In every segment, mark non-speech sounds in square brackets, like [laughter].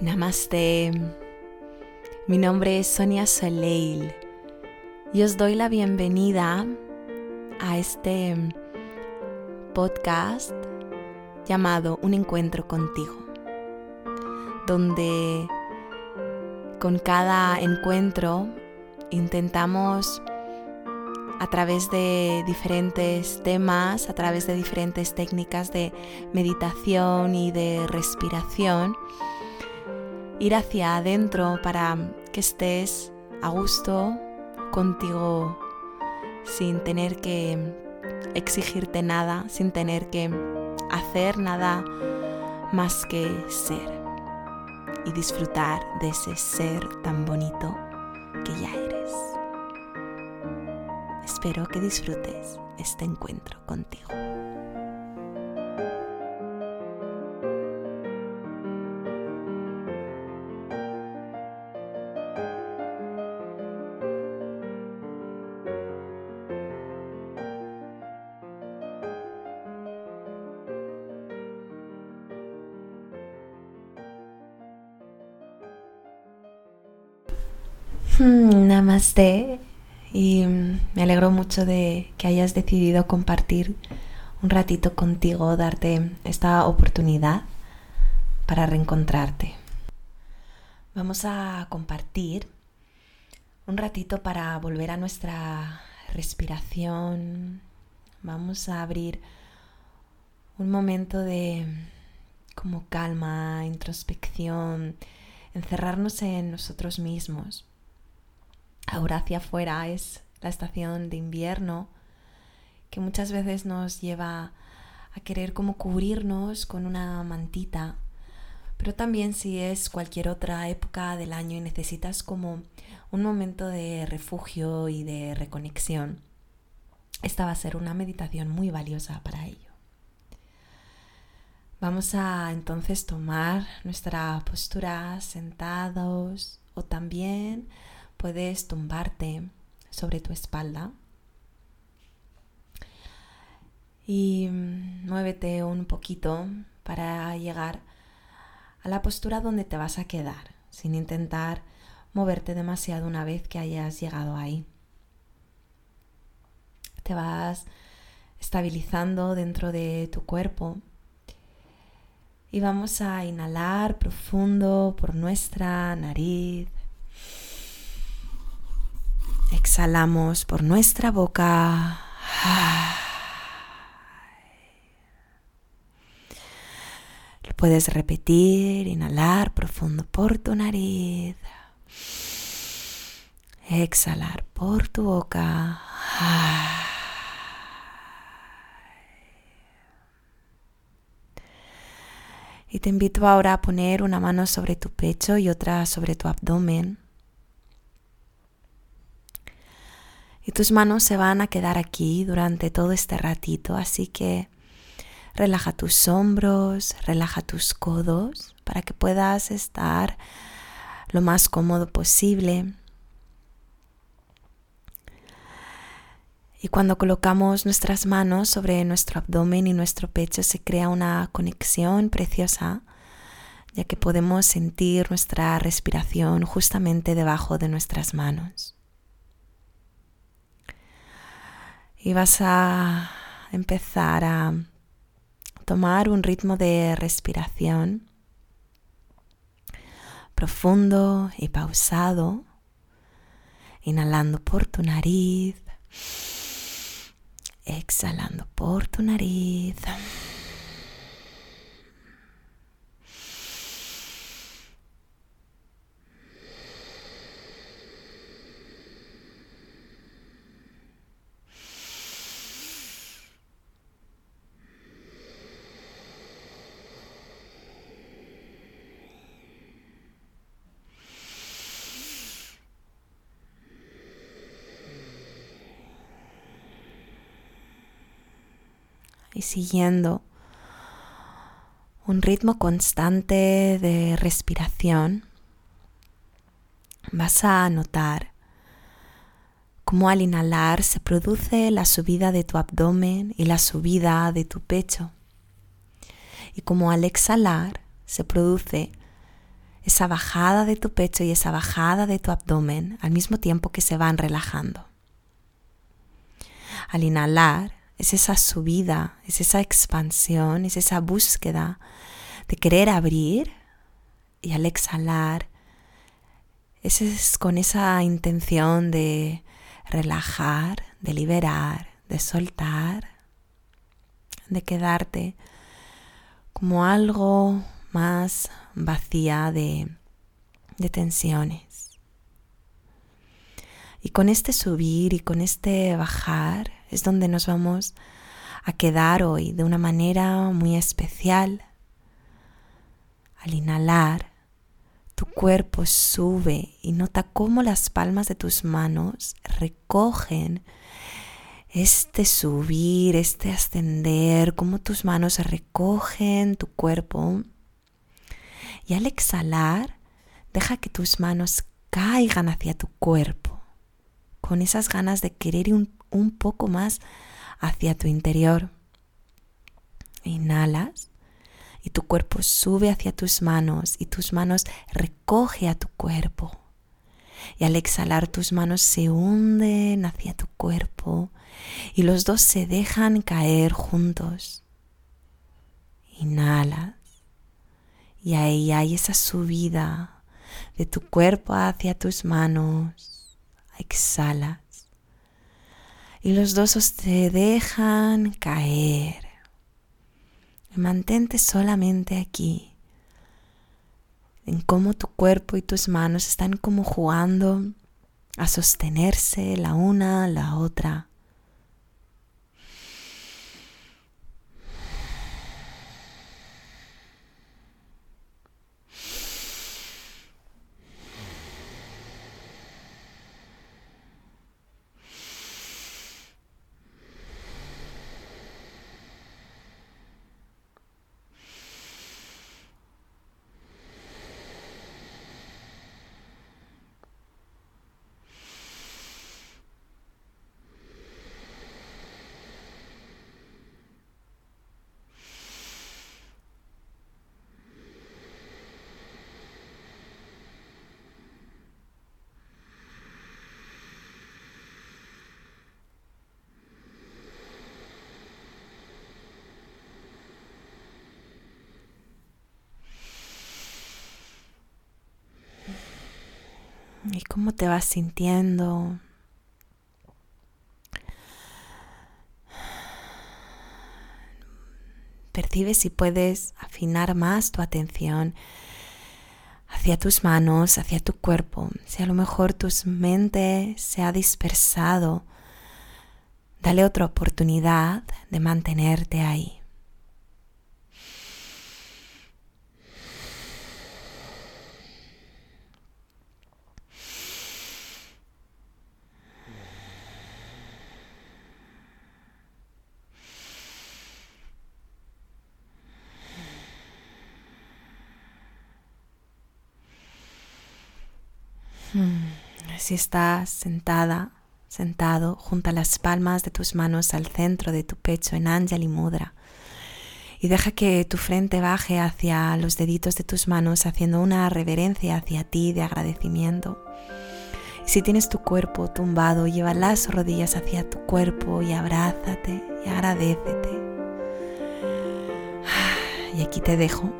Namaste. Mi nombre es Sonia Soleil y os doy la bienvenida a este podcast llamado Un encuentro contigo, donde con cada encuentro intentamos a través de diferentes temas, a través de diferentes técnicas de meditación y de respiración, ir hacia adentro para que estés a gusto contigo sin tener que exigirte nada, sin tener que hacer nada más que ser y disfrutar de ese ser tan bonito que ya eres. Espero que disfrutes este encuentro contigo. Namaste y me alegro mucho de que hayas decidido compartir un ratito contigo, darte esta oportunidad para reencontrarte. Vamos a compartir un ratito para volver a nuestra respiración. Vamos a abrir un momento de como calma, introspección, encerrarnos en nosotros mismos ahora hacia afuera es la estación de invierno que muchas veces nos lleva a querer como cubrirnos con una mantita. Pero también si es cualquier otra época del año y necesitas como un momento de refugio y de reconexión, esta va a ser una meditación muy valiosa para ello. Vamos a entonces tomar nuestra postura sentados o también puedes tumbarte sobre tu espalda. Y muévete un poquito para llegar a la postura donde te vas a quedar, sin intentar moverte demasiado una vez que hayas llegado ahí. Te vas estabilizando dentro de tu cuerpo. Y vamos a inhalar profundo por nuestra nariz Exhalamos por nuestra boca. Lo puedes repetir, inhalar profundo por tu nariz. Exhalar por tu boca. Y te invito ahora a poner una mano sobre tu pecho y otra sobre tu abdomen. Y tus manos se van a quedar aquí durante todo este ratito, así que relaja tus hombros, relaja tus codos para que puedas estar lo más cómodo posible. Y cuando colocamos nuestras manos sobre nuestro abdomen y nuestro pecho se crea una conexión preciosa, ya que podemos sentir nuestra respiración justamente debajo de nuestras manos. Y vas a empezar a tomar un ritmo de respiración profundo y pausado, inhalando por tu nariz, exhalando por tu nariz. Y siguiendo un ritmo constante de respiración, vas a notar cómo al inhalar se produce la subida de tu abdomen y la subida de tu pecho. Y cómo al exhalar se produce esa bajada de tu pecho y esa bajada de tu abdomen al mismo tiempo que se van relajando. Al inhalar es esa subida, es esa expansión, es esa búsqueda de querer abrir y al exhalar es con esa intención de relajar, de liberar, de soltar, de quedarte como algo más vacía de, de tensiones. Y con este subir y con este bajar es donde nos vamos a quedar hoy de una manera muy especial. Al inhalar, tu cuerpo sube y nota cómo las palmas de tus manos recogen este subir, este ascender, cómo tus manos recogen tu cuerpo. Y al exhalar, deja que tus manos caigan hacia tu cuerpo, con esas ganas de querer un, poco más hacia tu interior. Inhalas y tu cuerpo sube hacia tus manos y tus manos recoge a tu cuerpo. Y al exhalar tus manos se hunden hacia tu cuerpo y los dos se dejan caer juntos. Inhalas y ahí hay esa subida de tu cuerpo hacia tus manos. Exhalas y los dos se dejan caer. Mantente solamente aquí, en cómo tu cuerpo y tus manos están como jugando a sostenerse la una a la otra. Y cómo te vas sintiendo. Percibe si puedes afinar más tu atención hacia tus manos, hacia tu cuerpo. Si a lo mejor tu mente se ha dispersado, dale otra oportunidad de mantenerte ahí. Si estás sentada, sentado, junto a las palmas de tus manos al centro de tu pecho en Anjali Mudra. Y deja que tu frente baje hacia los deditos de tus manos, haciendo una reverencia hacia ti de agradecimiento. Y si tienes tu cuerpo tumbado, lleva las rodillas hacia tu cuerpo y abrázate y agradecete. [sighs] Y aquí te dejo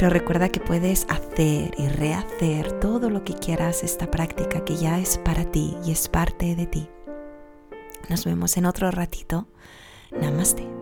pero recuerda que puedes hacer y rehacer todo lo que quieras esta práctica que ya es para ti y es parte de ti. Nos vemos en otro ratito. Namaste.